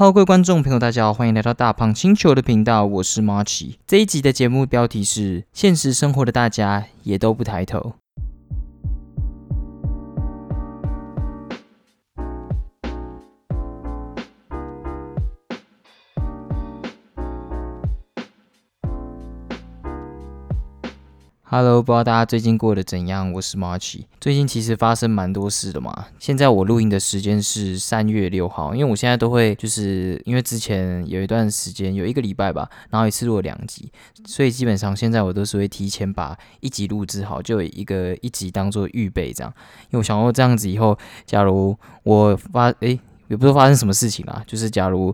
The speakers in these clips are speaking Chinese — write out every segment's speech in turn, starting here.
好各位观众朋友，大家好，欢迎来到大胖星球的频道，我是马奇。这一集的节目标题是：现实生活的大家也都不抬头。Hello，不知道大家最近过得怎样？我是 March。最近其实发生蛮多事的嘛。现在我录音的时间是三月六号，因为我现在都会就是因为之前有一段时间有一个礼拜吧，然后一次录了两集，所以基本上现在我都是会提前把一集录制好，就有一个一集当做预备这样。因为我想说这样子以后，假如我发诶，也不知道发生什么事情啦，就是假如。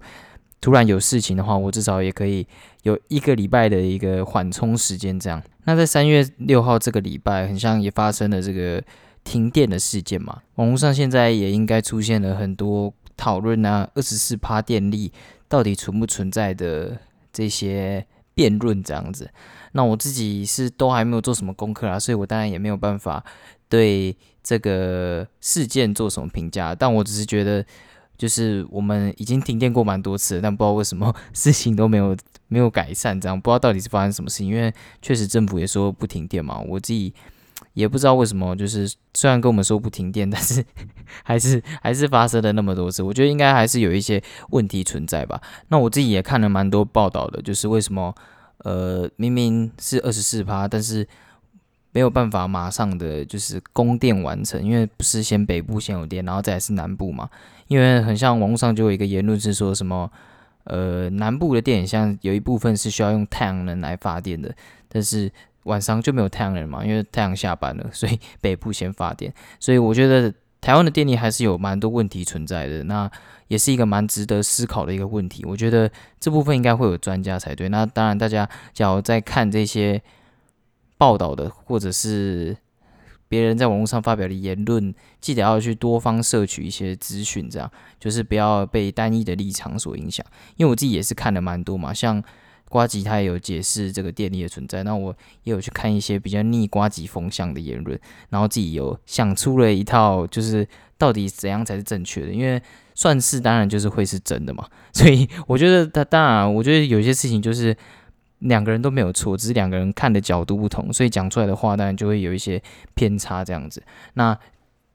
突然有事情的话，我至少也可以有一个礼拜的一个缓冲时间。这样，那在三月六号这个礼拜，很像也发生了这个停电的事件嘛。网络上现在也应该出现了很多讨论啊，二十四趴电力到底存不存在的这些辩论这样子。那我自己是都还没有做什么功课啊，所以我当然也没有办法对这个事件做什么评价。但我只是觉得。就是我们已经停电过蛮多次，但不知道为什么事情都没有没有改善，这样不知道到底是发生什么事情。因为确实政府也说不停电嘛，我自己也不知道为什么。就是虽然跟我们说不停电，但是 还是还是发生了那么多次。我觉得应该还是有一些问题存在吧。那我自己也看了蛮多报道的，就是为什么呃明明是二十四趴，但是没有办法马上的就是供电完成，因为不是先北部先有电，然后再是南部嘛。因为很像网络上就有一个言论是说什么，呃，南部的电像有一部分是需要用太阳能来发电的，但是晚上就没有太阳能嘛，因为太阳下班了，所以北部先发电。所以我觉得台湾的电力还是有蛮多问题存在的，那也是一个蛮值得思考的一个问题。我觉得这部分应该会有专家才对。那当然，大家假如在看这些报道的，或者是。别人在网络上发表的言论，记得要去多方摄取一些资讯，这样就是不要被单一的立场所影响。因为我自己也是看了蛮多嘛，像瓜吉他也有解释这个电力的存在，那我也有去看一些比较逆瓜吉风向的言论，然后自己有想出了一套，就是到底怎样才是正确的。因为算是当然就是会是真的嘛，所以我觉得他当然，我觉得有些事情就是。两个人都没有错，只是两个人看的角度不同，所以讲出来的话当然就会有一些偏差这样子。那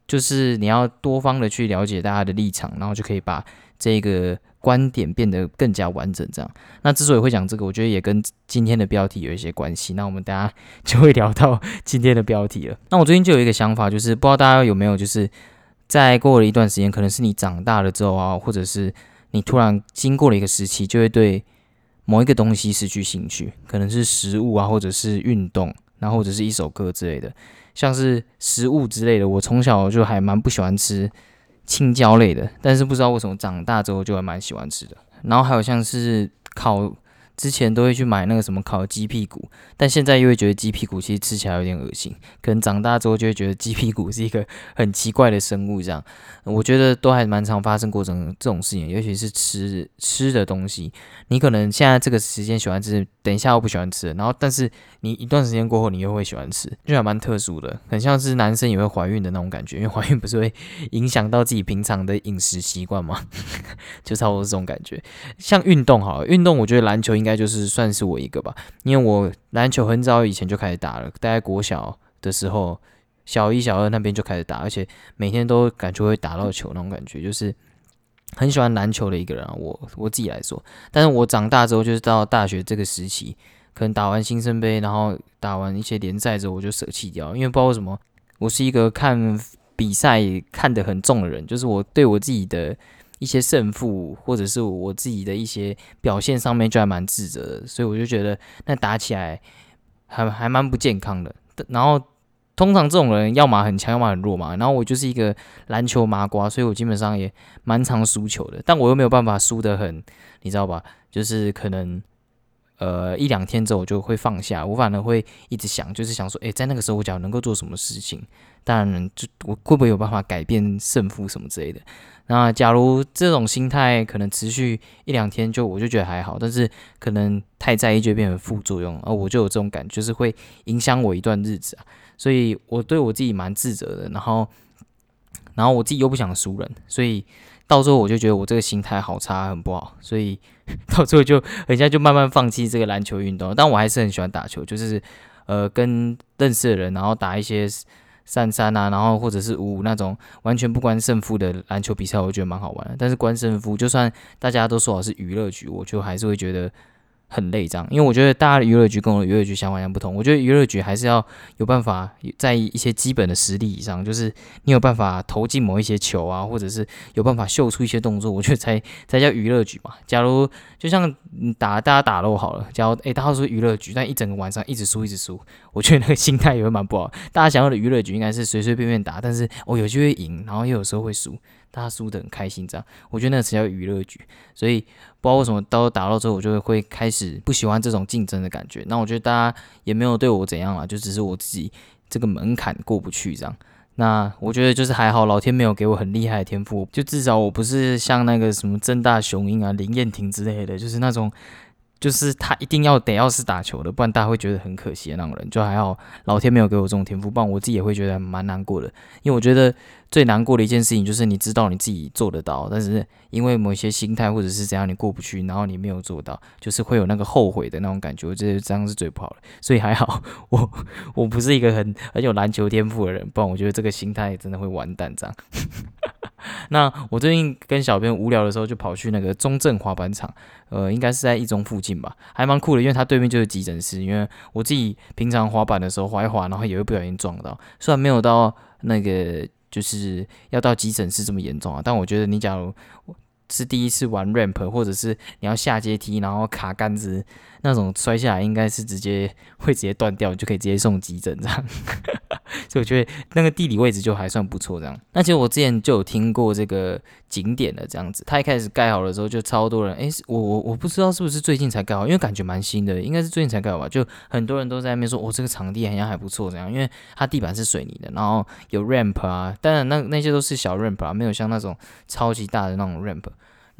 就是你要多方的去了解大家的立场，然后就可以把这个观点变得更加完整。这样，那之所以会讲这个，我觉得也跟今天的标题有一些关系。那我们大家就会聊到今天的标题了。那我最近就有一个想法，就是不知道大家有没有，就是在过了一段时间，可能是你长大了之后啊，或者是你突然经过了一个时期，就会对。某一个东西失去兴趣，可能是食物啊，或者是运动，然后或者是一首歌之类的，像是食物之类的。我从小就还蛮不喜欢吃青椒类的，但是不知道为什么长大之后就还蛮喜欢吃的。然后还有像是烤。之前都会去买那个什么烤鸡屁股，但现在又会觉得鸡屁股其实吃起来有点恶心。可能长大之后就会觉得鸡屁股是一个很奇怪的生物，这样我觉得都还蛮常发生过这种这种事情，尤其是吃吃的东西。你可能现在这个时间喜欢吃，等一下又不喜欢吃，然后但是你一段时间过后你又会喜欢吃，就还蛮特殊的，很像是男生也会怀孕的那种感觉，因为怀孕不是会影响到自己平常的饮食习惯吗？就差不多这种感觉。像运动好，运动我觉得篮球应该。应该就是算是我一个吧，因为我篮球很早以前就开始打了，大概国小的时候，小一、小二那边就开始打，而且每天都感觉会打到球那种感觉，就是很喜欢篮球的一个人啊。我我自己来说，但是我长大之后，就是到大学这个时期，可能打完新生杯，然后打完一些联赛之后，我就舍弃掉，因为不知道为什么，我是一个看比赛看得很重的人，就是我对我自己的。一些胜负，或者是我自己的一些表现上面就还蛮自责的，所以我就觉得那打起来还还蛮不健康的。然后通常这种人要么很强，要么很弱嘛。然后我就是一个篮球麻瓜，所以我基本上也蛮常输球的。但我又没有办法输得很，你知道吧？就是可能呃一两天之后我就会放下，我反而会一直想，就是想说，诶，在那个时候我讲能够做什么事情？当然，就我会不会有办法改变胜负什么之类的？那假如这种心态可能持续一两天，就我就觉得还好，但是可能太在意就变成副作用，而我就有这种感觉，就是会影响我一段日子啊。所以我对我自己蛮自责的，然后，然后我自己又不想输人，所以到最后我就觉得我这个心态好差，很不好，所以到最后就人家就慢慢放弃这个篮球运动。但我还是很喜欢打球，就是呃跟认识的人，然后打一些三三啊，然后或者是五五那种完全不关胜负的篮球比赛，我觉得蛮好玩的。但是关胜负，就算大家都说我是娱乐局，我就还是会觉得。很累，这样，因为我觉得大家的娱乐局跟我的娱乐局想法一样不同。我觉得娱乐局还是要有办法在一些基本的实力以上，就是你有办法投进某一些球啊，或者是有办法秀出一些动作，我觉得才才叫娱乐局嘛。假如就像打大家打漏好了，假如诶大家说娱乐局，但一整个晚上一直输一直输，我觉得那个心态也会蛮不好。大家想要的娱乐局应该是随随便便打，但是我有机会赢，然后又有时候会输。大家输的很开心，这样我觉得那个才叫娱乐局。所以不知道为什么到打到之后，我就会开始不喜欢这种竞争的感觉。那我觉得大家也没有对我怎样啊，就只是我自己这个门槛过不去这样。那我觉得就是还好，老天没有给我很厉害的天赋，就至少我不是像那个什么正大雄鹰啊、林彦廷之类的，就是那种。就是他一定要得要是打球的，不然大家会觉得很可惜的那种人。就还好，老天没有给我这种天赋，不然我自己也会觉得蛮难过的。因为我觉得最难过的一件事情就是你知道你自己做得到，但是因为某些心态或者是怎样你过不去，然后你没有做到，就是会有那个后悔的那种感觉。我觉得这样是最不好的。所以还好，我我不是一个很很有篮球天赋的人，不然我觉得这个心态真的会完蛋这样。那我最近跟小编无聊的时候，就跑去那个中正滑板场，呃，应该是在一中附近吧，还蛮酷的，因为它对面就是急诊室。因为我自己平常滑板的时候滑一滑，然后也会不小心撞到，虽然没有到那个就是要到急诊室这么严重啊，但我觉得你假如是第一次玩 ramp，或者是你要下阶梯，然后卡杆子那种摔下来，应该是直接会直接断掉，就可以直接送急诊这样。所以我觉得那个地理位置就还算不错，这样。那其实我之前就有听过这个景点的这样子，它一开始盖好的时候就超多人，诶，我我我不知道是不是最近才盖好，因为感觉蛮新的，应该是最近才盖好吧。就很多人都在那边说，我这个场地好像还不错，这样，因为它地板是水泥的，然后有 ramp 啊，当然那那些都是小 ramp 啊，没有像那种超级大的那种 ramp。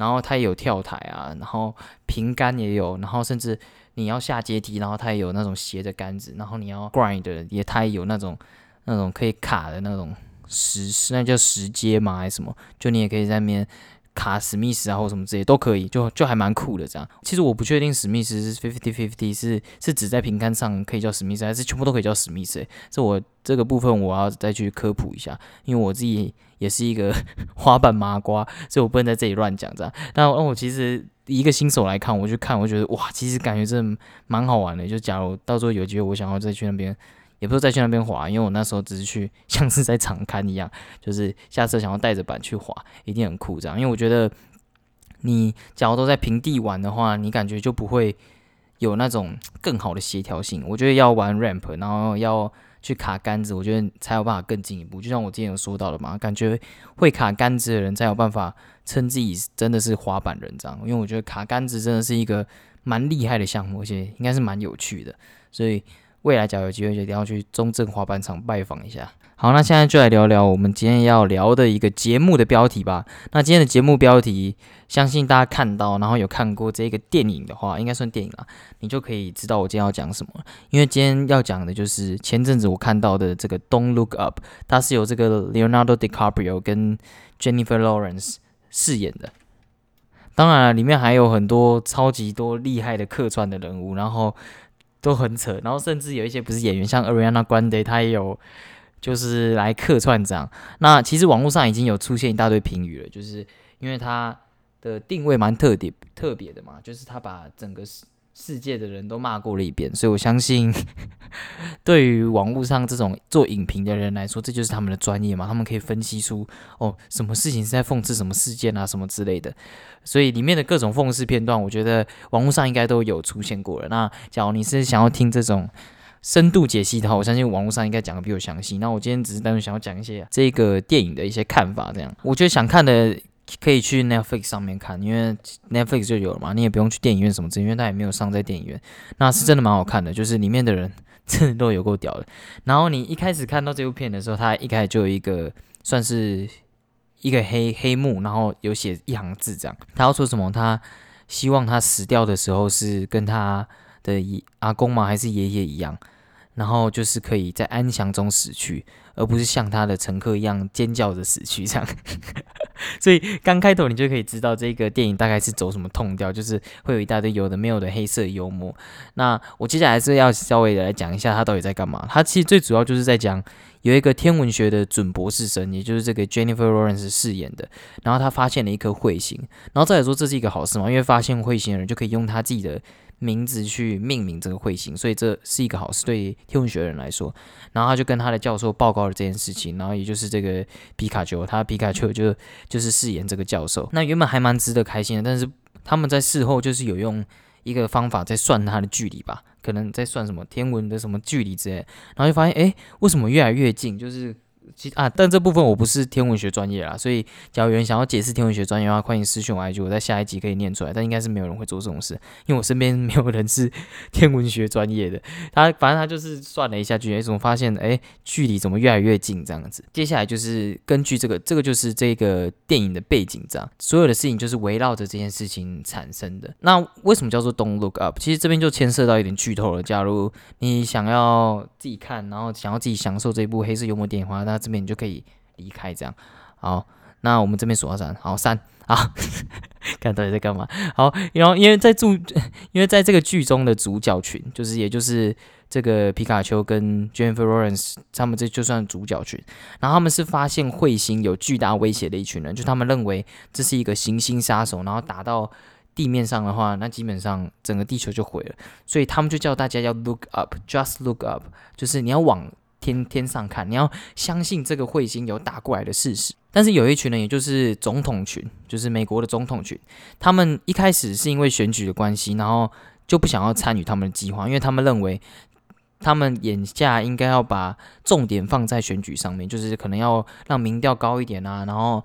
然后它也有跳台啊，然后平杆也有，然后甚至你要下阶梯，然后它也有那种斜的杆子，然后你要 grind 也它也有那种那种可以卡的那种石，那叫石阶吗还是什么？就你也可以在那边。卡史密斯啊，或什么之类都可以，就就还蛮酷的这样。其实我不确定史密斯是 fifty fifty 是是指在平杆上可以叫史密斯，还是全部都可以叫史密斯？这我这个部分我要再去科普一下，因为我自己也是一个 滑板麻瓜，所以我不能在这里乱讲这样。那那我其实一个新手来看，我去看，我觉得哇，其实感觉真的蛮好玩的。就假如到时候有机会，我想要再去那边。也不是再去那边滑，因为我那时候只是去，像是在长刊一样，就是下车想要带着板去滑，一定很酷这样。因为我觉得你假如都在平地玩的话，你感觉就不会有那种更好的协调性。我觉得要玩 ramp，然后要去卡杆子，我觉得才有办法更进一步。就像我之前有说到的嘛，感觉会卡杆子的人才有办法称自己真的是滑板人这样。因为我觉得卡杆子真的是一个蛮厉害的项目，而且应该是蛮有趣的，所以。未来假如有机会，就一定要去中正滑板场拜访一下。好，那现在就来聊聊我们今天要聊的一个节目的标题吧。那今天的节目标题，相信大家看到，然后有看过这个电影的话，应该算电影啦，你就可以知道我今天要讲什么。因为今天要讲的就是前阵子我看到的这个《Don't Look Up》，它是由这个 Leonardo DiCaprio 跟 Jennifer Lawrence 饰演的。当然了，里面还有很多超级多厉害的客串的人物，然后。都很扯，然后甚至有一些不是演员，像 Ariana Grande，他也有就是来客串这样。那其实网络上已经有出现一大堆评语了，就是因为他的定位蛮特别特别的嘛，就是他把整个世界的人都骂过了一遍，所以我相信，对于网络上这种做影评的人来说，这就是他们的专业嘛，他们可以分析出哦，什么事情是在讽刺什么事件啊，什么之类的。所以里面的各种讽刺片段，我觉得网络上应该都有出现过了。那假如你是想要听这种深度解析的话，我相信网络上应该讲的比我详细。那我今天只是单纯想要讲一些这个电影的一些看法，这样。我觉得想看的。可以去 Netflix 上面看，因为 Netflix 就有了嘛，你也不用去电影院什么之类，因为它也没有上在电影院。那是真的蛮好看的，就是里面的人真的都有够屌的。然后你一开始看到这部片的时候，它一开始就有一个算是一个黑黑幕，然后有写一行字这样，他要说什么？他希望他死掉的时候是跟他的阿公嘛？还是爷爷一样？然后就是可以在安详中死去，而不是像他的乘客一样尖叫着死去这样。所以刚开头你就可以知道这个电影大概是走什么痛调，就是会有一大堆有的没有的黑色幽默。那我接下来是要稍微的来讲一下他到底在干嘛。他其实最主要就是在讲有一个天文学的准博士生，也就是这个 Jennifer Lawrence 饰演的，然后他发现了一颗彗星，然后再来说这是一个好事嘛，因为发现彗星的人就可以用他自己的。名字去命名这个彗星，所以这是一个好事，对天文学的人来说。然后他就跟他的教授报告了这件事情，然后也就是这个皮卡丘，他皮卡丘就就是饰演这个教授。那原本还蛮值得开心的，但是他们在事后就是有用一个方法在算它的距离吧，可能在算什么天文的什么距离之类，然后就发现，哎，为什么越来越近？就是。其啊，但这部分我不是天文学专业啦，所以假如有人想要解释天文学专业的话，欢迎私信我 IG，我在下一集可以念出来。但应该是没有人会做这种事，因为我身边 没有人是天文学专业的。他反正他就是算了一下距离，怎么发现哎距离怎么越来越近这样子。接下来就是根据这个，这个就是这个电影的背景，这样所有的事情就是围绕着这件事情产生的。那为什么叫做 Don't Look Up？其实这边就牵涉到一点剧透了。假如你想要自己看，然后想要自己享受这部黑色幽默电影的话，那这边你就可以离开，这样好。那我们这边数到三，好三啊，看到底在干嘛？好，然后因为在住，因为在这个剧中的主角群，就是也就是这个皮卡丘跟 Jennifer Lawrence，他们这就算主角群。然后他们是发现彗星有巨大威胁的一群人，就他们认为这是一个行星杀手，然后打到地面上的话，那基本上整个地球就毁了。所以他们就叫大家要 look up，just look up，就是你要往。天天上看，你要相信这个彗星有打过来的事实。但是有一群人，也就是总统群，就是美国的总统群，他们一开始是因为选举的关系，然后就不想要参与他们的计划，因为他们认为他们眼下应该要把重点放在选举上面，就是可能要让民调高一点啊，然后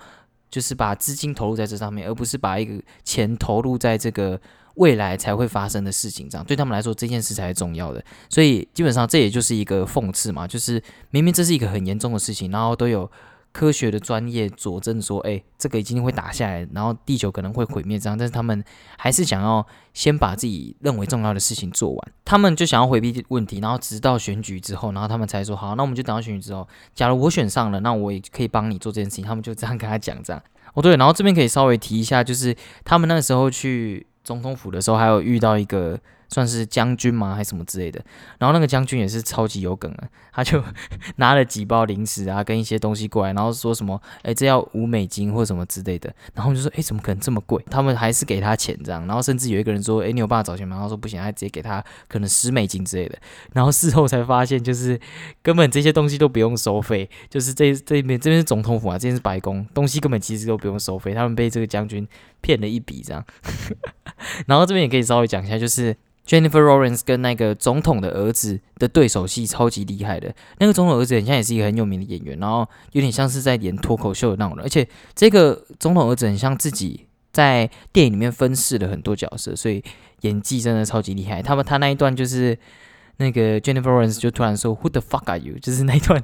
就是把资金投入在这上面，而不是把一个钱投入在这个。未来才会发生的事情，这样对他们来说这件事才是重要的。所以基本上这也就是一个讽刺嘛，就是明明这是一个很严重的事情，然后都有科学的专业佐证说，哎，这个已经会打下来，然后地球可能会毁灭这样，但是他们还是想要先把自己认为重要的事情做完，他们就想要回避问题，然后直到选举之后，然后他们才说好，那我们就等到选举之后，假如我选上了，那我也可以帮你做这件事情。他们就这样跟他讲这样。哦对，然后这边可以稍微提一下，就是他们那时候去。总统府的时候，还有遇到一个。算是将军吗，还是什么之类的？然后那个将军也是超级有梗啊，他就 拿了几包零食啊，跟一些东西过来，然后说什么，哎，这要五美金或什么之类的。然后就说，哎，怎么可能这么贵？他们还是给他钱这样。然后甚至有一个人说，哎，你有办法找钱吗？他说不行，他直接给他可能十美金之类的。然后事后才发现，就是根本这些东西都不用收费，就是这这边这边是总统府啊，这边是白宫，东西根本其实都不用收费。他们被这个将军骗了一笔这样。然后这边也可以稍微讲一下，就是。Jennifer Lawrence 跟那个总统的儿子的对手戏超级厉害的，那个总统儿子很像也是一个很有名的演员，然后有点像是在演脱口秀的那种人，而且这个总统儿子很像自己在电影里面分饰了很多角色，所以演技真的超级厉害。他们他那一段就是那个 Jennifer Lawrence 就突然说 Who the fuck are you？就是那一段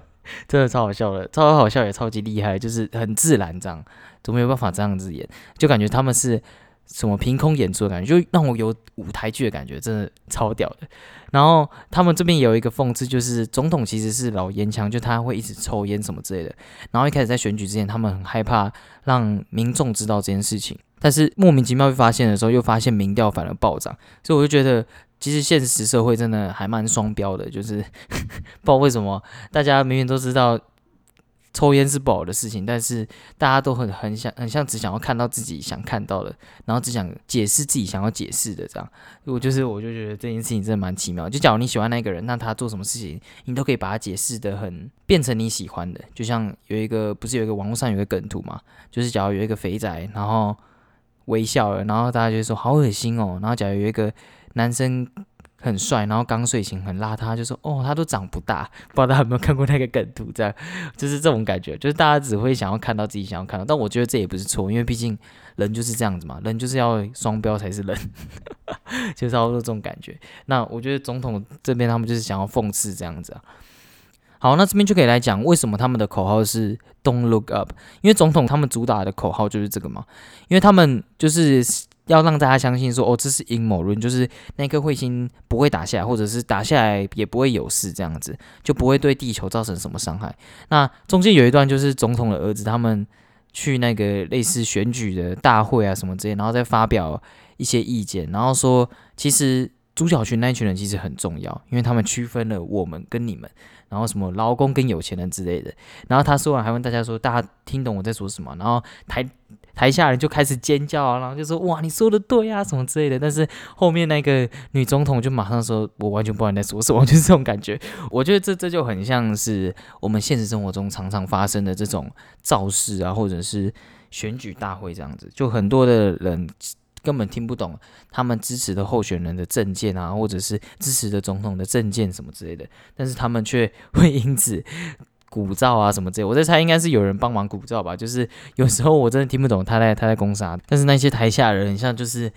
真的超好笑的，超好笑也超级厉害，就是很自然这样，都没有办法这样子演，就感觉他们是。什么凭空演出的感觉，就让我有舞台剧的感觉，真的超屌的。然后他们这边有一个讽刺，就是总统其实是老烟枪，就他会一直抽烟什么之类的。然后一开始在选举之前，他们很害怕让民众知道这件事情，但是莫名其妙被发现的时候，又发现民调反而暴涨。所以我就觉得，其实现实社会真的还蛮双标的，就是不知道为什么大家明明都知道。抽烟是不好的事情，但是大家都很很想很像只想要看到自己想看到的，然后只想解释自己想要解释的这样。我就是我就觉得这件事情真的蛮奇妙。就假如你喜欢那个人，那他做什么事情，你都可以把他解释的很变成你喜欢的。就像有一个不是有一个网络上有个梗图嘛，就是假如有一个肥仔，然后微笑了，然后大家就说好恶心哦。然后假如有一个男生。很帅，然后刚睡醒，很邋遢，就说：“哦，他都长不大。”不知道大家有没有看过那个梗图？这样就是这种感觉，就是大家只会想要看到自己想要看到。但我觉得这也不是错，因为毕竟人就是这样子嘛，人就是要双标才是人，就差不多这种感觉。那我觉得总统这边他们就是想要讽刺这样子啊。好，那这边就可以来讲为什么他们的口号是 “Don't look up”，因为总统他们主打的口号就是这个嘛，因为他们就是。要让大家相信说，哦，这是阴谋论，就是那颗彗星不会打下来，或者是打下来也不会有事，这样子就不会对地球造成什么伤害。那中间有一段就是总统的儿子他们去那个类似选举的大会啊什么之类，然后再发表一些意见，然后说其实朱小群那一群人其实很重要，因为他们区分了我们跟你们，然后什么劳工跟有钱人之类的。然后他说完还问大家说，大家听懂我在说什么？然后台台下人就开始尖叫啊，然后就说哇，你说的对啊，什么之类的。但是后面那个女总统就马上说，我完全不知道你在说什么，就是这种感觉。我觉得这这就很像是我们现实生活中常常发生的这种造势啊，或者是选举大会这样子，就很多的人根本听不懂他们支持的候选人的证件啊，或者是支持的总统的证件什么之类的，但是他们却会因此。鼓噪啊什么之类，我在猜应该是有人帮忙鼓噪吧。就是有时候我真的听不懂他在他在攻啥，但是那些台下人很像就是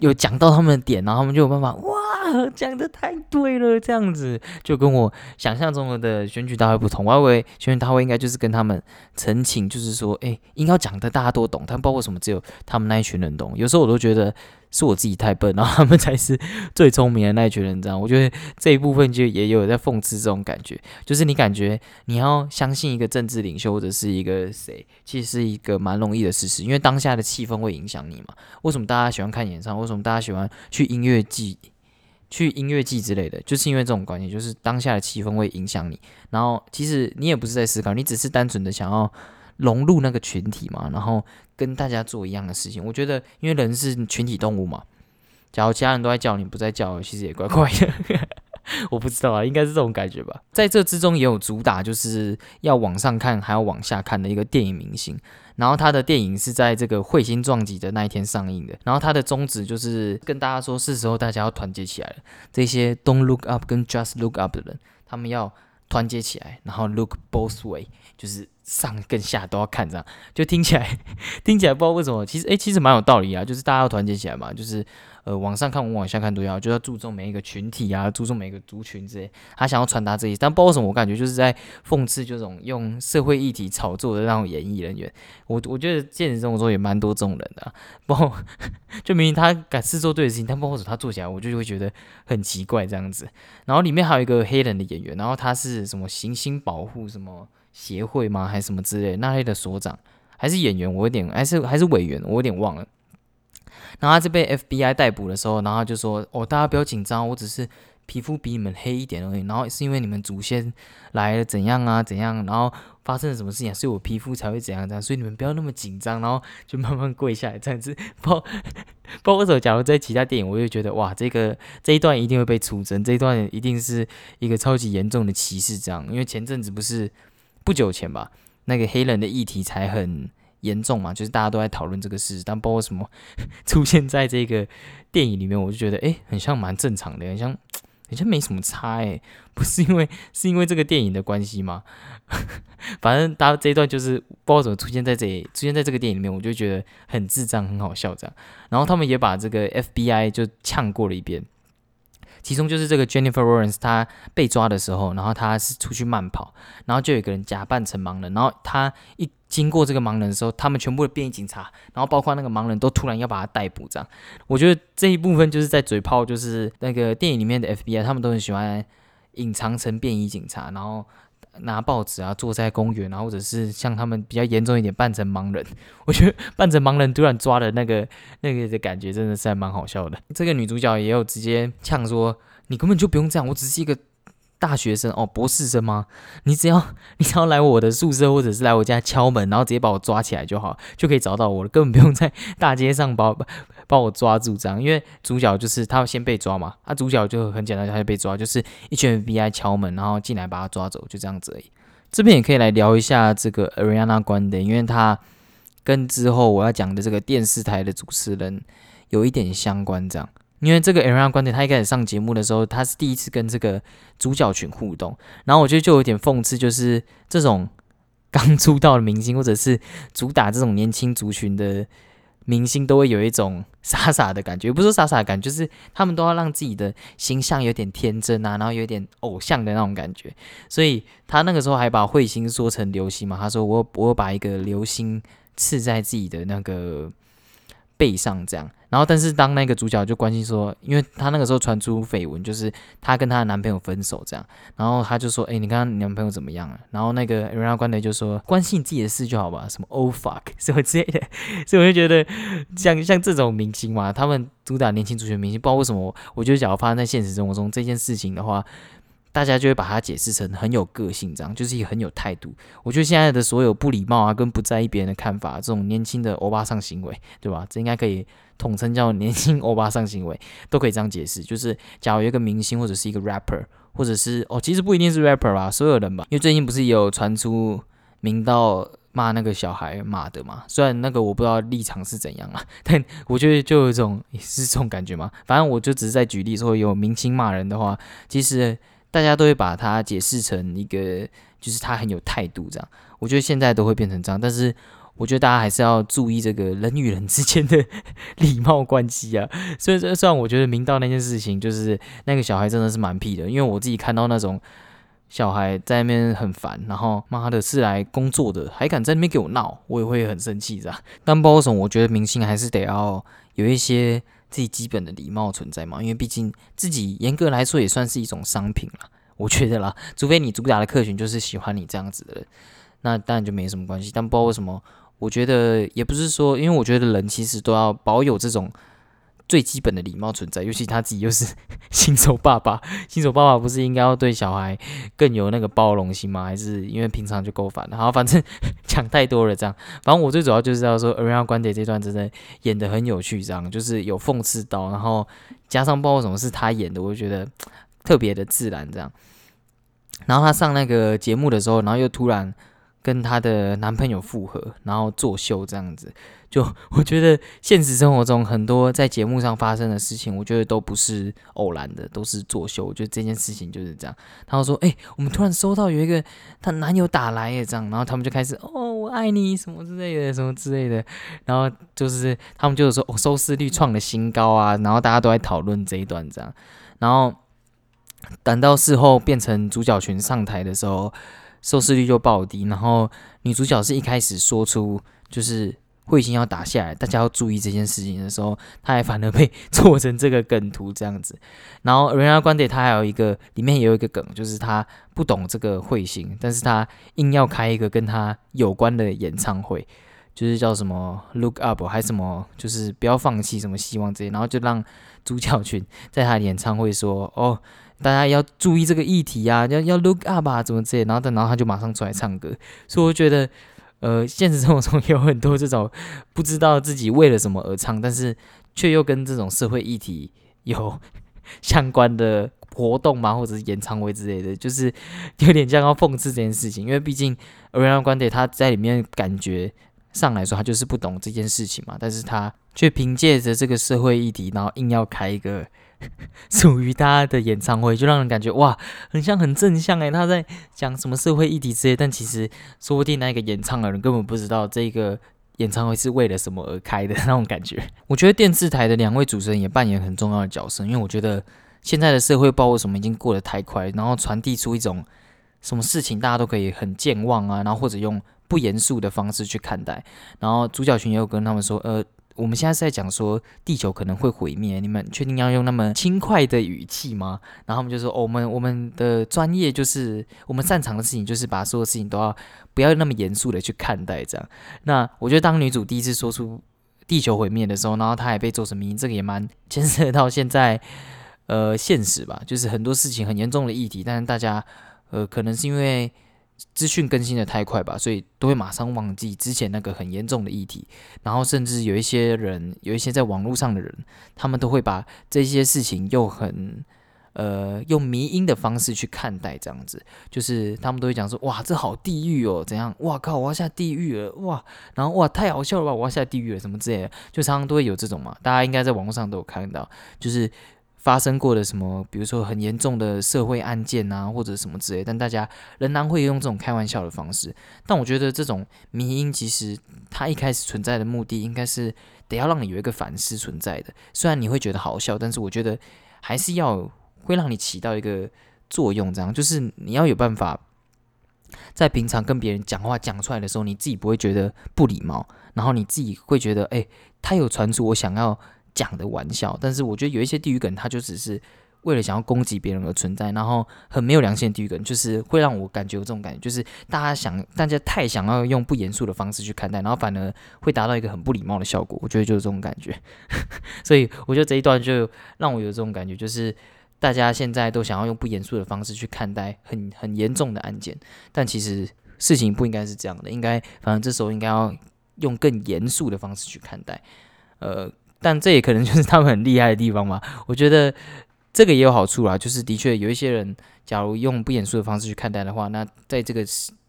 有讲到他们的点，然后他们就有办法哇 讲的太对了，这样子就跟我想象中的选举大会不同。我以为选举大会应该就是跟他们澄清，就是说哎，应该讲的大家都懂，但包括什么只有他们那一群人懂。有时候我都觉得。是我自己太笨，然后他们才是最聪明的那一群人。这样，我觉得这一部分就也有在讽刺这种感觉，就是你感觉你要相信一个政治领袖或者是一个谁，其实是一个蛮容易的事实，因为当下的气氛会影响你嘛。为什么大家喜欢看演唱？为什么大家喜欢去音乐季、去音乐季之类的？就是因为这种关系，就是当下的气氛会影响你。然后其实你也不是在思考，你只是单纯的想要融入那个群体嘛，然后。跟大家做一样的事情，我觉得，因为人是群体动物嘛。假如其他人都在叫你，不在叫，其实也怪怪的。我不知道啊，应该是这种感觉吧。在这之中也有主打，就是要往上看，还要往下看的一个电影明星。然后他的电影是在这个彗星撞击的那一天上映的。然后他的宗旨就是跟大家说，是时候大家要团结起来了。这些 Don't look up 跟 Just look up 的人，他们要团结起来，然后 look both way，就是。上跟下都要看，这样就听起来 听起来不知道为什么，其实诶，其实蛮有道理啊，就是大家要团结起来嘛，就是呃往上看，往下看都要，就要注重每一个群体啊，注重每一个族群之类。他想要传达这些，但不知道为什么，我感觉就是在讽刺这种用社会议题炒作的那种演艺人员。我我觉得现实生活中也蛮多这种人的，不过 就明明他敢是做对的事情，但不知道他做起来，我就会觉得很奇怪这样子。然后里面还有一个黑人的演员，然后他是什么行星保护什么。协会吗？还是什么之类那类的所长，还是演员？我有点，还是还是委员？我有点忘了。然后他被 FBI 逮捕的时候，然后就说：“哦，大家不要紧张，我只是皮肤比你们黑一点而已。然后是因为你们祖先来了怎样啊怎样，然后发生了什么事情，所以我皮肤才会怎样怎样。所以你们不要那么紧张，然后就慢慢跪下来这样子。不包括什么？假如在其他电影，我就觉得哇，这个这一段一定会被出征，这一段一定是一个超级严重的歧视，这样。因为前阵子不是。不久前吧，那个黑人的议题才很严重嘛，就是大家都在讨论这个事，但包括什么 出现在这个电影里面，我就觉得哎，很像蛮正常的，很像好像没什么差哎，不是因为是因为这个电影的关系吗？反正大家这一段就是不知道怎么出现在这里，出现在这个电影里面，我就觉得很智障，很好笑这样。然后他们也把这个 FBI 就呛过了一遍。其中就是这个 Jennifer Lawrence，她被抓的时候，然后她是出去慢跑，然后就有一个人假扮成盲人，然后他一经过这个盲人的时候，他们全部的便衣警察，然后包括那个盲人都突然要把他逮捕，这样，我觉得这一部分就是在嘴炮，就是那个电影里面的 FBI，他们都很喜欢隐藏成便衣警察，然后。拿报纸啊，坐在公园，啊或者是像他们比较严重一点，扮成盲人。我觉得扮成盲人突然抓的那个那个的感觉，真的是还蛮好笑的。这个女主角也有直接呛说：“你根本就不用这样，我只是一个。”大学生哦，博士生吗？你只要 你只要来我的宿舍，或者是来我家敲门，然后直接把我抓起来就好，就可以找到我了，根本不用在大街上把 把我抓住这样。因为主角就是他先被抓嘛，他主角就很简单，他就被抓，就是一群 FBI 敲门，然后进来把他抓走，就这样子而已。这边也可以来聊一下这个 Ariana 关的因为他跟之后我要讲的这个电视台的主持人有一点相关，这样。因为这个 Ariana Grande，他一开始上节目的时候，他是第一次跟这个主角群互动，然后我觉得就有点讽刺，就是这种刚出道的明星，或者是主打这种年轻族群的明星，都会有一种傻傻的感觉，不是傻傻的感觉，就是他们都要让自己的形象有点天真啊，然后有点偶像的那种感觉，所以他那个时候还把彗星说成流星嘛，他说我我把一个流星刺在自己的那个。背上这样。然后，但是当那个主角就关心说，因为他那个时候传出绯闻，就是她跟她的男朋友分手这样。然后他就说：“哎，你看你男朋友怎么样了？”然后那个人家关雷就说：“关心你自己的事就好吧，什么 o fuck 什么之类的。”所以我就觉得，像像这种明星嘛，他们主打年轻主角明星，不知道为什么，我觉得假如发生在现实生活中这件事情的话。大家就会把它解释成很有个性，这样就是一个很有态度。我觉得现在的所有不礼貌啊，跟不在意别人的看法，这种年轻的欧巴桑行为，对吧？这应该可以统称叫年轻欧巴桑行为，都可以这样解释。就是假如一个明星或者是一个 rapper，或者是哦，其实不一定是 rapper 吧，所有人吧。因为最近不是有传出明道骂那个小孩骂的嘛？虽然那个我不知道立场是怎样啊，但我觉得就有一种是这种感觉嘛。反正我就只是在举例说，有明星骂人的话，其实。大家都会把它解释成一个，就是他很有态度这样。我觉得现在都会变成这样，但是我觉得大家还是要注意这个人与人之间的 礼貌关系啊。所以，虽然我觉得明道那件事情，就是那个小孩真的是蛮屁的，因为我自己看到那种小孩在那边很烦，然后妈的是来工作的，还敢在那边给我闹，我也会很生气这样。但包什么，我觉得明星还是得要有一些。自己基本的礼貌存在嘛？因为毕竟自己严格来说也算是一种商品了，我觉得啦。除非你主打的客群就是喜欢你这样子的人，那当然就没什么关系。但不知道为什么，我觉得也不是说，因为我觉得人其实都要保有这种。最基本的礼貌存在，尤其他自己又是 新手爸爸，新手爸爸不是应该要对小孩更有那个包容心吗？还是因为平常就够烦了？好，反正 讲太多了，这样。反正我最主要就是要说，而让关点这段真的演的很有趣，这样就是有讽刺到，然后加上包括什么是他演的，我就觉得特别的自然，这样。然后他上那个节目的时候，然后又突然。跟她的男朋友复合，然后作秀这样子，就 我觉得现实生活中很多在节目上发生的事情，我觉得都不是偶然的，都是作秀。我觉得这件事情就是这样。他们说：“哎，我们突然收到有一个她男友打来耶，这样。”然后他们就开始：“哦，我爱你什么之类的，什么之类的。”然后就是他们就是说：“哦，收视率创了新高啊！”然后大家都在讨论这一段这样。然后等到事后变成主角群上台的时候。收视率就爆低，然后女主角是一开始说出就是彗星要打下来，大家要注意这件事情的时候，她还反而被 做成这个梗图这样子。然后人家观点，他还有一个里面也有一个梗，就是他不懂这个彗星，但是他硬要开一个跟他有关的演唱会，就是叫什么 Look Up 还是什么，就是不要放弃什么希望这些，然后就让主角群在他的演唱会说哦。大家要注意这个议题啊，要要 look up 啊，怎么之类，然后等，然后他就马上出来唱歌，所以我觉得，呃，现实生活中有很多这种不知道自己为了什么而唱，但是却又跟这种社会议题有 相关的活动嘛，或者是演唱会之类的，就是有点像要讽刺这件事情，因为毕竟 Ariana Grande 他在里面感觉上来说，他就是不懂这件事情嘛，但是他却凭借着这个社会议题，然后硬要开一个。属于他的演唱会，就让人感觉哇，很像很正向诶，他在讲什么社会议题之类，但其实说不定那个演唱的人根本不知道这个演唱会是为了什么而开的那种感觉。我觉得电视台的两位主持人也扮演很重要的角色，因为我觉得现在的社会包括什么已经过得太快，然后传递出一种什么事情大家都可以很健忘啊，然后或者用不严肃的方式去看待。然后主角群也有跟他们说，呃。我们现在是在讲说地球可能会毁灭，你们确定要用那么轻快的语气吗？然后他们就说，我们我们的专业就是我们擅长的事情，就是把所有事情都要不要那么严肃的去看待这样。那我觉得当女主第一次说出地球毁灭的时候，然后她也被做成迷，这个也蛮牵涉到现在呃现实吧，就是很多事情很严重的议题，但是大家呃可能是因为。资讯更新的太快吧，所以都会马上忘记之前那个很严重的议题，然后甚至有一些人，有一些在网络上的人，他们都会把这些事情又很呃用迷因的方式去看待，这样子，就是他们都会讲说，哇，这好地狱哦，怎样？哇靠，我要下地狱了，哇，然后哇，太好笑了吧，我要下地狱了，什么之类的，就常常都会有这种嘛，大家应该在网络上都有看到，就是。发生过的什么，比如说很严重的社会案件啊，或者什么之类，但大家仍然会用这种开玩笑的方式。但我觉得这种迷因其实它一开始存在的目的，应该是得要让你有一个反思存在的。虽然你会觉得好笑，但是我觉得还是要会让你起到一个作用，这样就是你要有办法在平常跟别人讲话讲出来的时候，你自己不会觉得不礼貌，然后你自己会觉得哎。他有传出我想要讲的玩笑，但是我觉得有一些地狱梗，他就只是为了想要攻击别人而存在，然后很没有良心的地狱梗，就是会让我感觉有这种感觉，就是大家想大家太想要用不严肃的方式去看待，然后反而会达到一个很不礼貌的效果。我觉得就是这种感觉，所以我觉得这一段就让我有这种感觉，就是大家现在都想要用不严肃的方式去看待很很严重的案件，但其实事情不应该是这样的，应该反正这时候应该要用更严肃的方式去看待。呃，但这也可能就是他们很厉害的地方吧。我觉得这个也有好处啦，就是的确有一些人，假如用不严肃的方式去看待的话，那在这个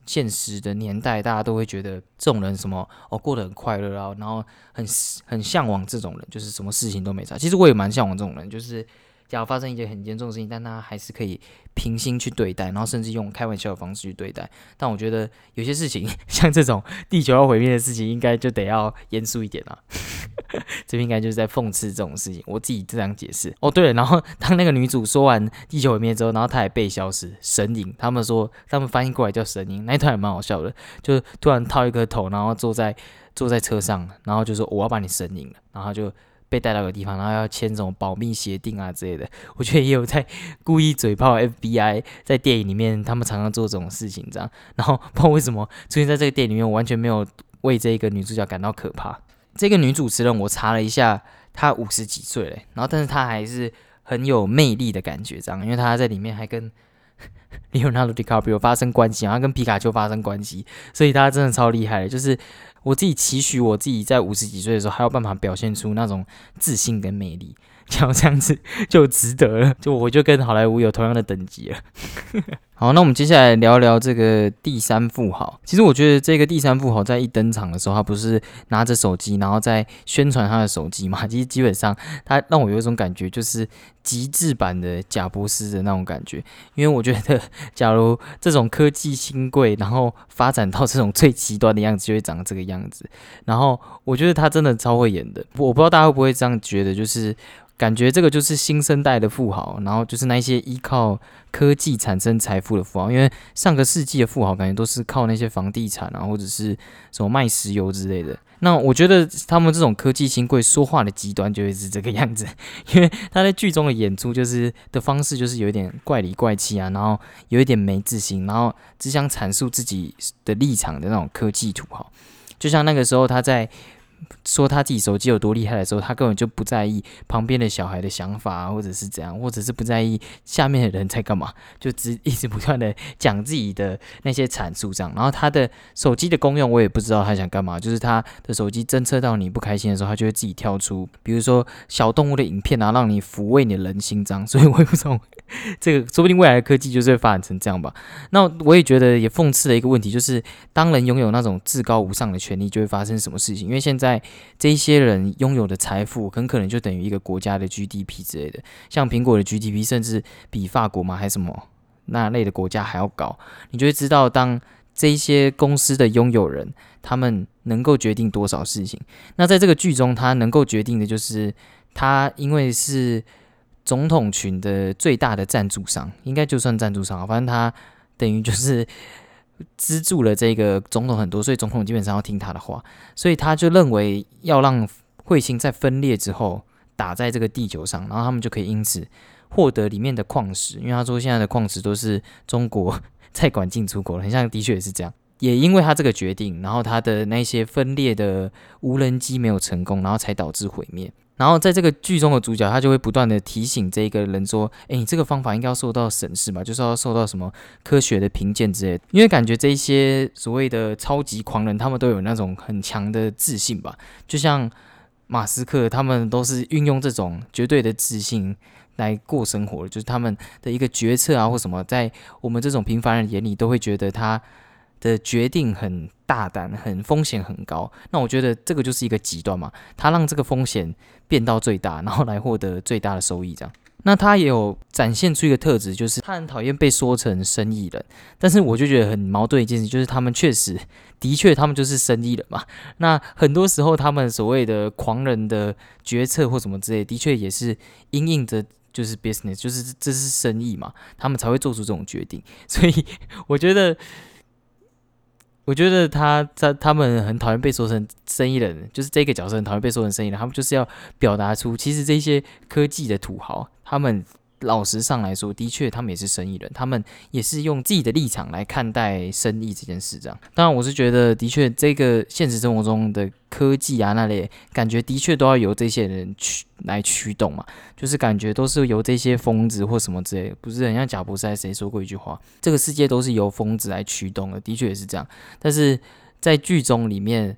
现实的年代，大家都会觉得这种人什么哦过得很快乐啊，然后很很向往这种人，就是什么事情都没啥。其实我也蛮向往这种人，就是。假如发生一件很严重的事情，但他还是可以平心去对待，然后甚至用开玩笑的方式去对待。但我觉得有些事情，像这种地球要毁灭的事情，应该就得要严肃一点了。这边应该就是在讽刺这种事情，我自己这样解释。哦，对了，然后当那个女主说完地球毁灭之后，然后她也被消失，神隐。他们说他们翻译过来叫神隐，那一段也蛮好笑的，就突然套一个头，然后坐在坐在车上，然后就说我要把你神隐了，然后就。被带到个地方，然后要签什么保密协定啊之类的，我觉得也有在故意嘴炮 FBI，在电影里面他们常常做这种事情，这样。然后不知道为什么出现在这个电影里面，我完全没有为这个女主角感到可怕。这个女主持人我查了一下，她五十几岁了，然后但是她还是很有魅力的感觉，这样，因为她在里面还跟。Leonardo DiCaprio 发生关系，然后跟皮卡丘发生关系，所以她真的超厉害的。就是我自己期许我自己在五十几岁的时候，还有办法表现出那种自信跟魅力。像这样子就值得了，就我就跟好莱坞有同样的等级了。好，那我们接下来聊聊这个第三富豪。其实我觉得这个第三富豪在一登场的时候，他不是拿着手机，然后在宣传他的手机嘛？其实基本上他让我有一种感觉，就是极致版的贾博士的那种感觉。因为我觉得，假如这种科技新贵，然后发展到这种最极端的样子，就会长这个样子。然后我觉得他真的超会演的。我不知道大家会不会这样觉得，就是。感觉这个就是新生代的富豪，然后就是那些依靠科技产生财富的富豪。因为上个世纪的富豪感觉都是靠那些房地产啊，或者是什么卖石油之类的。那我觉得他们这种科技新贵说话的极端就会是这个样子，因为他在剧中的演出就是的方式就是有一点怪里怪气啊，然后有一点没自信，然后只想阐述自己的立场的那种科技土豪。就像那个时候他在。说他自己手机有多厉害的时候，他根本就不在意旁边的小孩的想法，或者是怎样，或者是不在意下面的人在干嘛，就只一直不断的讲自己的那些阐述这样。然后他的手机的功用我也不知道他想干嘛，就是他的手机侦测到你不开心的时候，他就会自己跳出，比如说小动物的影片啊，让你抚慰你的人心脏。所以我也不知道这个，说不定未来的科技就是会发展成这样吧。那我也觉得也讽刺了一个问题就是，当人拥有那种至高无上的权利，就会发生什么事情？因为现在。这些人拥有的财富很可能就等于一个国家的 GDP 之类的，像苹果的 GDP 甚至比法国嘛还是什么那类的国家还要高。你就会知道，当这些公司的拥有人，他们能够决定多少事情。那在这个剧中，他能够决定的就是他因为是总统群的最大的赞助商，应该就算赞助商，反正他等于就是。资助了这个总统很多，所以总统基本上要听他的话，所以他就认为要让彗星在分裂之后打在这个地球上，然后他们就可以因此获得里面的矿石，因为他说现在的矿石都是中国在管进出口，很像的确也是这样。也因为他这个决定，然后他的那些分裂的无人机没有成功，然后才导致毁灭。然后在这个剧中的主角，他就会不断的提醒这一个人说：“哎，你这个方法应该要受到审视吧，就是要受到什么科学的评鉴之类。”因为感觉这些所谓的超级狂人，他们都有那种很强的自信吧，就像马斯克，他们都是运用这种绝对的自信来过生活，就是他们的一个决策啊或什么，在我们这种平凡人眼里，都会觉得他。的决定很大胆，很风险很高。那我觉得这个就是一个极端嘛，他让这个风险变到最大，然后来获得最大的收益。这样，那他也有展现出一个特质，就是他很讨厌被说成生意人。但是我就觉得很矛盾一件事，就是他们确实的确他们就是生意人嘛。那很多时候他们所谓的狂人的决策或什么之类，的确也是因应着就是 business，就是这是生意嘛，他们才会做出这种决定。所以我觉得。我觉得他他他们很讨厌被说成生意人，就是这个角色很讨厌被说成生意人，他们就是要表达出，其实这些科技的土豪，他们。老实上来说，的确他们也是生意人，他们也是用自己的立场来看待生意这件事。这样，当然我是觉得，的确这个现实生活中的科技啊，那类感觉的确都要由这些人驱来驱动嘛，就是感觉都是由这些疯子或什么之类，不是很像贾博士谁说过一句话，这个世界都是由疯子来驱动的，的确也是这样。但是在剧中里面，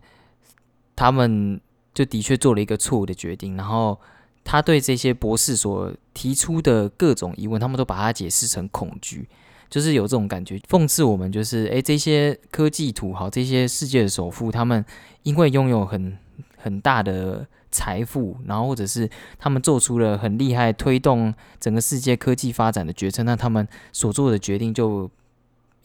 他们就的确做了一个错误的决定，然后。他对这些博士所提出的各种疑问，他们都把它解释成恐惧，就是有这种感觉，讽刺我们，就是诶，这些科技土豪，这些世界的首富，他们因为拥有很很大的财富，然后或者是他们做出了很厉害推动整个世界科技发展的决策，那他们所做的决定就。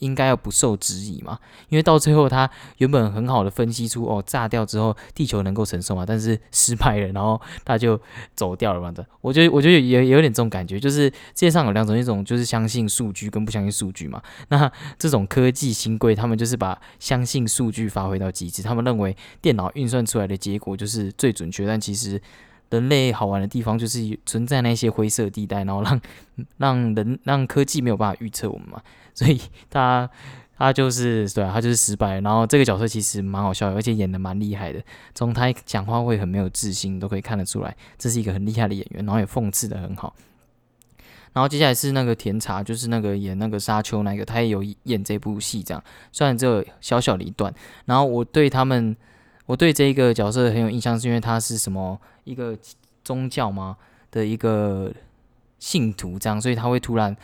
应该要不受质疑嘛？因为到最后，他原本很好的分析出哦，炸掉之后地球能够承受嘛，但是失败了，然后他就走掉了嘛的。我觉得，我觉得也也有点这种感觉，就是世界上有两种，一种就是相信数据跟不相信数据嘛。那这种科技新贵，他们就是把相信数据发挥到极致，他们认为电脑运算出来的结果就是最准确，但其实人类好玩的地方就是存在那些灰色地带，然后让让人让科技没有办法预测我们嘛。所以他他就是对啊，他就是失败。然后这个角色其实蛮好笑，而且演的蛮厉害的。从他讲话会很没有自信，都可以看得出来，这是一个很厉害的演员。然后也讽刺的很好。然后接下来是那个甜茶，就是那个演那个沙丘那个，他也有演这部戏，这样虽然只有小小的一段。然后我对他们，我对这一个角色很有印象，是因为他是什么一个宗教吗的一个信徒，这样，所以他会突然。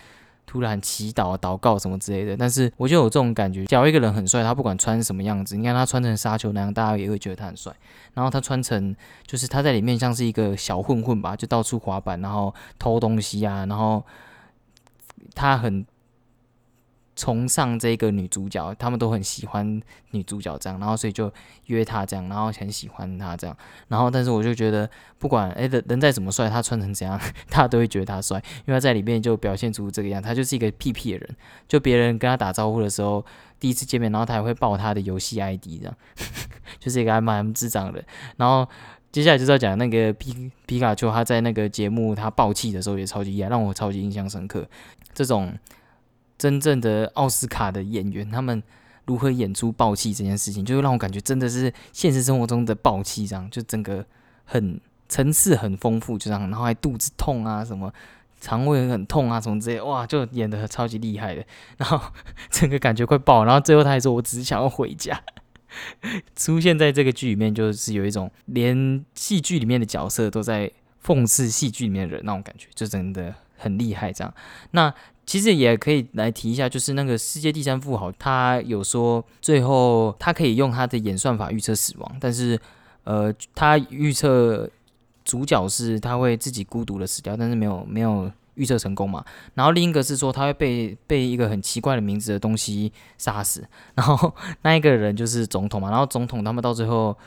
突然祈祷、祷告什么之类的，但是我就有这种感觉，假如一个人很帅，他不管穿什么样子，你看他穿成沙丘那样，大家也会觉得他很帅。然后他穿成，就是他在里面像是一个小混混吧，就到处滑板，然后偷东西啊，然后他很。崇尚这个女主角，他们都很喜欢女主角这样，然后所以就约她这样，然后很喜欢她这样，然后但是我就觉得，不管诶人人再怎么帅，他穿成怎样，大家都会觉得他帅，因为他在里面就表现出这个样，他就是一个屁屁的人，就别人跟他打招呼的时候，第一次见面，然后他还会报他的游戏 ID 这样，就是一个还蛮智障的。然后接下来就是要讲那个皮皮卡丘，他在那个节目他爆气的时候也超级厉害，让我超级印象深刻，这种。真正的奥斯卡的演员，他们如何演出暴气这件事情，就会让我感觉真的是现实生活中的暴气，这样就整个很层次很丰富，就这样，然后还肚子痛啊，什么肠胃很痛啊，什么之类，哇，就演的超级厉害的，然后整个感觉快爆，然后最后他还说：“我只是想要回家。”出现在这个剧里面，就是有一种连戏剧里面的角色都在讽刺戏剧里面的人那种感觉，就真的很厉害。这样，那。其实也可以来提一下，就是那个世界第三富豪，他有说最后他可以用他的演算法预测死亡，但是呃，他预测主角是他会自己孤独的死掉，但是没有没有预测成功嘛。然后另一个是说他会被被一个很奇怪的名字的东西杀死，然后那一个人就是总统嘛。然后总统他们到最后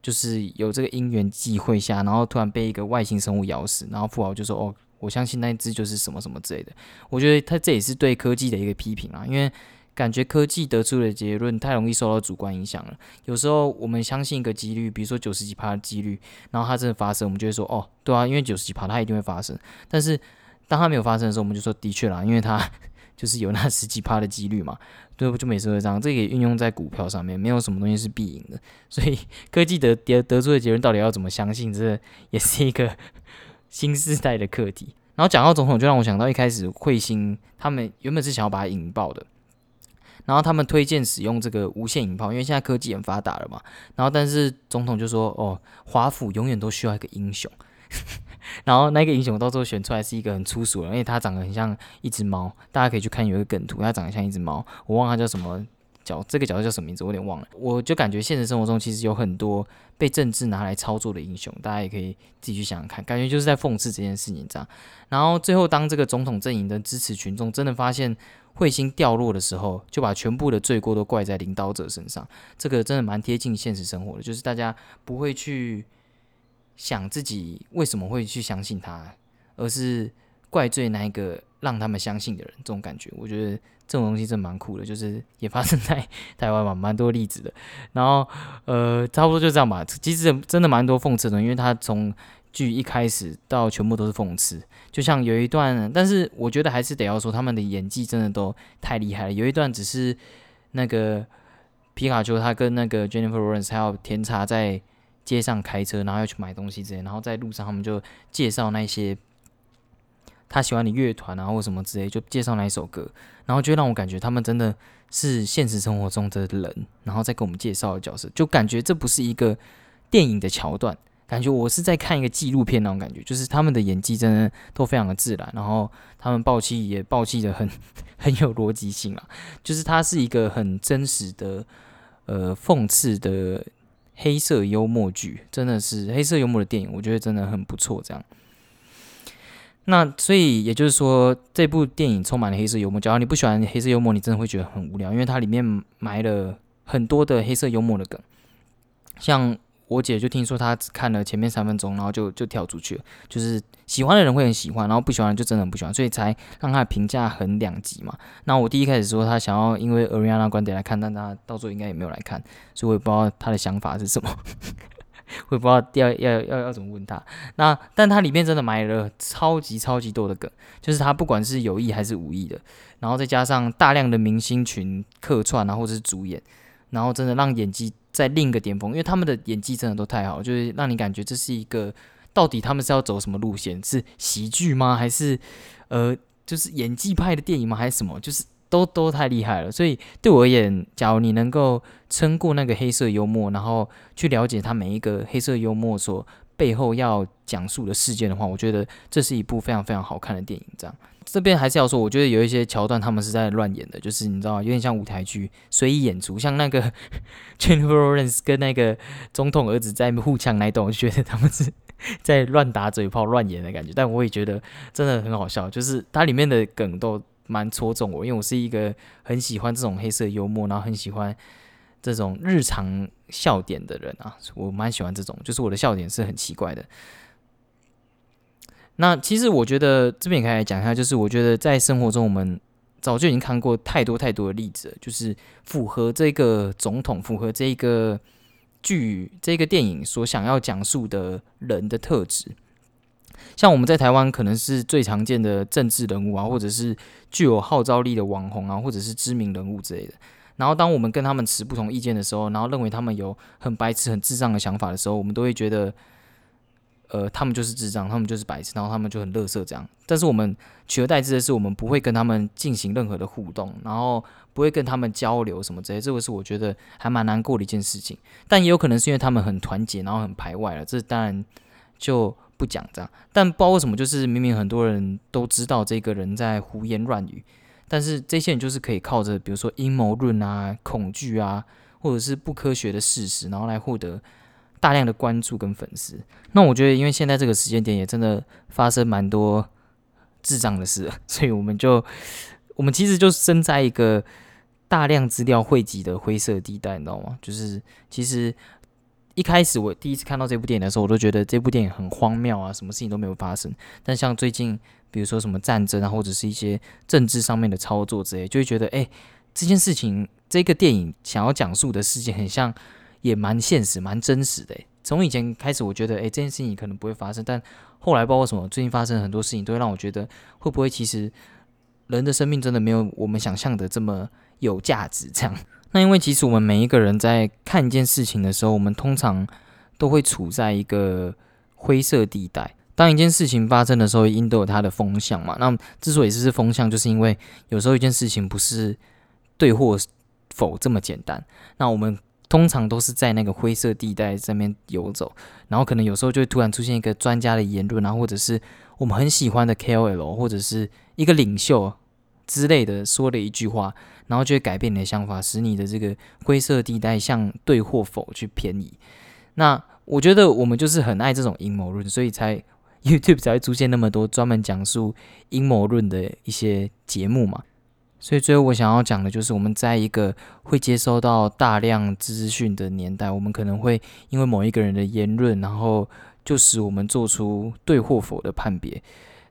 就是有这个因缘际会下，然后突然被一个外星生物咬死，然后富豪就说哦。我相信那一只就是什么什么之类的。我觉得他这也是对科技的一个批评啊，因为感觉科技得出的结论太容易受到主观影响了。有时候我们相信一个几率，比如说九十几趴的几率，然后它真的发生，我们就会说哦，对啊，因为九十几趴它一定会发生。但是当它没有发生的时候，我们就说的确啦，因为它 就是有那十几趴的几率嘛，对不？就每次会这样。这也运用在股票上面，没有什么东西是必赢的。所以科技得得得出的结论到底要怎么相信，这也是一个。新时代的课题，然后讲到总统，就让我想到一开始彗星他们原本是想要把它引爆的，然后他们推荐使用这个无线引爆，因为现在科技很发达了嘛。然后但是总统就说：“哦，华府永远都需要一个英雄。”然后那个英雄到最后选出来是一个很粗俗的，因为他长得很像一只猫，大家可以去看有一个梗图，他长得像一只猫，我忘了他叫什么。角这个角色叫什么名字？我有点忘了。我就感觉现实生活中其实有很多被政治拿来操作的英雄，大家也可以自己去想想看。感觉就是在讽刺这件事情这样。然后最后当这个总统阵营的支持群众真的发现彗星掉落的时候，就把全部的罪过都怪在领导者身上。这个真的蛮贴近现实生活的，就是大家不会去想自己为什么会去相信他，而是怪罪那一个让他们相信的人，这种感觉，我觉得这种东西真蛮酷的，就是 也发生在台湾嘛，蛮多例子的。然后呃，差不多就这样吧。其实真的蛮多讽刺的，因为他从剧一开始到全部都是讽刺。就像有一段，但是我觉得还是得要说他们的演技真的都太厉害了。有一段只是那个皮卡丘他跟那个 Jennifer Lawrence 还有甜茶在街上开车，然后要去买东西之类，然后在路上他们就介绍那些。他喜欢的乐团啊，或什么之类，就介绍那一首歌，然后就让我感觉他们真的是现实生活中的人，然后再给我们介绍的角色，就感觉这不是一个电影的桥段，感觉我是在看一个纪录片那种感觉，就是他们的演技真的都非常的自然，然后他们爆气也爆气的很 很有逻辑性啊，就是它是一个很真实的呃讽刺的黑色幽默剧，真的是黑色幽默的电影，我觉得真的很不错，这样。那所以也就是说，这部电影充满了黑色幽默。假如你不喜欢黑色幽默，你真的会觉得很无聊，因为它里面埋了很多的黑色幽默的梗。像我姐就听说她只看了前面三分钟，然后就就跳出去了。就是喜欢的人会很喜欢，然后不喜欢就真的很不喜欢，所以才让她的评价很两极嘛。那我第一开始说他想要因为 Ariana 观点来看，但他到最后应该也没有来看，所以我也不知道他的想法是什么。我也不知道要要要要怎么问他。那但他里面真的埋了超级超级多的梗，就是他不管是有意还是无意的，然后再加上大量的明星群客串啊，或者是主演，然后真的让演技在另一个巅峰，因为他们的演技真的都太好，就是让你感觉这是一个到底他们是要走什么路线？是喜剧吗？还是呃，就是演技派的电影吗？还是什么？就是。都都太厉害了，所以对我而言，假如你能够撑过那个黑色幽默，然后去了解他每一个黑色幽默所背后要讲述的事件的话，我觉得这是一部非常非常好看的电影。这样这边还是要说，我觉得有一些桥段他们是在乱演的，就是你知道，有点像舞台剧随意演出，像那个 Jennifer Lawrence 跟那个总统儿子在互呛那段，我就觉得他们是 在乱打嘴炮、乱演的感觉。但我也觉得真的很好笑，就是它里面的梗都。蛮戳中我，因为我是一个很喜欢这种黑色幽默，然后很喜欢这种日常笑点的人啊。我蛮喜欢这种，就是我的笑点是很奇怪的。那其实我觉得这边也可以来讲一下，就是我觉得在生活中我们早就已经看过太多太多的例子，就是符合这个总统、符合这个剧、这个电影所想要讲述的人的特质。像我们在台湾可能是最常见的政治人物啊，或者是具有号召力的网红啊，或者是知名人物之类的。然后当我们跟他们持不同意见的时候，然后认为他们有很白痴、很智障的想法的时候，我们都会觉得，呃，他们就是智障，他们就是白痴，然后他们就很乐色这样。但是我们取而代之的是，我们不会跟他们进行任何的互动，然后不会跟他们交流什么之类。这个是我觉得还蛮难过的一件事情。但也有可能是因为他们很团结，然后很排外了。这当然就。不讲这样，但不知道为什么，就是明明很多人都知道这个人在胡言乱语，但是这些人就是可以靠着，比如说阴谋论啊、恐惧啊，或者是不科学的事实，然后来获得大量的关注跟粉丝。那我觉得，因为现在这个时间点也真的发生蛮多智障的事，所以我们就我们其实就身在一个大量资料汇集的灰色地带，你知道吗？就是其实。一开始我第一次看到这部电影的时候，我都觉得这部电影很荒谬啊，什么事情都没有发生。但像最近，比如说什么战争啊，或者是一些政治上面的操作之类，就会觉得，哎，这件事情，这个电影想要讲述的事情，很像，也蛮现实、蛮真实的。从以前开始，我觉得，哎，这件事情可能不会发生，但后来，包括什么，最近发生很多事情，都会让我觉得，会不会其实人的生命真的没有我们想象的这么有价值？这样。那因为其实我们每一个人在看一件事情的时候，我们通常都会处在一个灰色地带。当一件事情发生的时候，一定都有它的风向嘛。那之所以是风向，就是因为有时候一件事情不是对或否这么简单。那我们通常都是在那个灰色地带上面游走，然后可能有时候就会突然出现一个专家的言论啊，或者是我们很喜欢的 KOL 或者是一个领袖之类的说的一句话。然后就会改变你的想法，使你的这个灰色地带向对或否去偏移。那我觉得我们就是很爱这种阴谋论，所以才 YouTube 才会出现那么多专门讲述阴谋论的一些节目嘛。所以最后我想要讲的就是，我们在一个会接收到大量资讯的年代，我们可能会因为某一个人的言论，然后就使我们做出对或否的判别。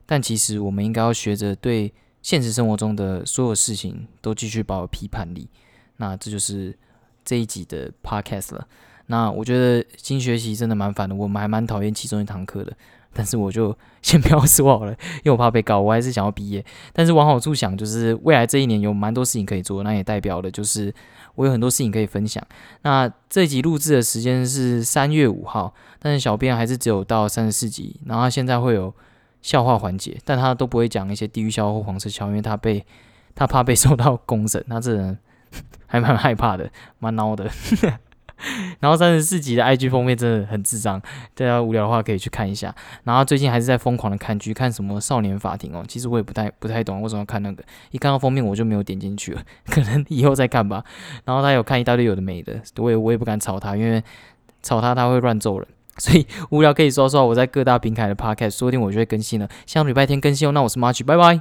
但其实我们应该要学着对现实生活中的所有事情都继续保有批判力。那这就是这一集的 podcast 了。那我觉得新学习真的蛮烦的，我们还蛮讨厌其中一堂课的。但是我就 先不要说好了，因为我怕被告，我还是想要毕业。但是往好处想，就是未来这一年有蛮多事情可以做，那也代表了就是我有很多事情可以分享。那这集录制的时间是三月五号，但是小编还是只有到三十四集，然后现在会有笑话环节，但他都不会讲一些地狱笑或黄色笑，因为他被他怕被受到公审，他这人还蛮害怕的，蛮孬的。然后三十四集的 IG 封面真的很智障，大家无聊的话可以去看一下。然后最近还是在疯狂的看剧，看什么少年法庭哦。其实我也不太不太懂为什么要看那个，一看到封面我就没有点进去了，可能以后再看吧。然后他有看一大堆有的没的，我也我也不敢吵他，因为吵他他会乱揍人。所以无聊可以说说我在各大平台的 Podcast，说不定我就会更新了。像礼拜天更新哦。那我是 March，拜拜。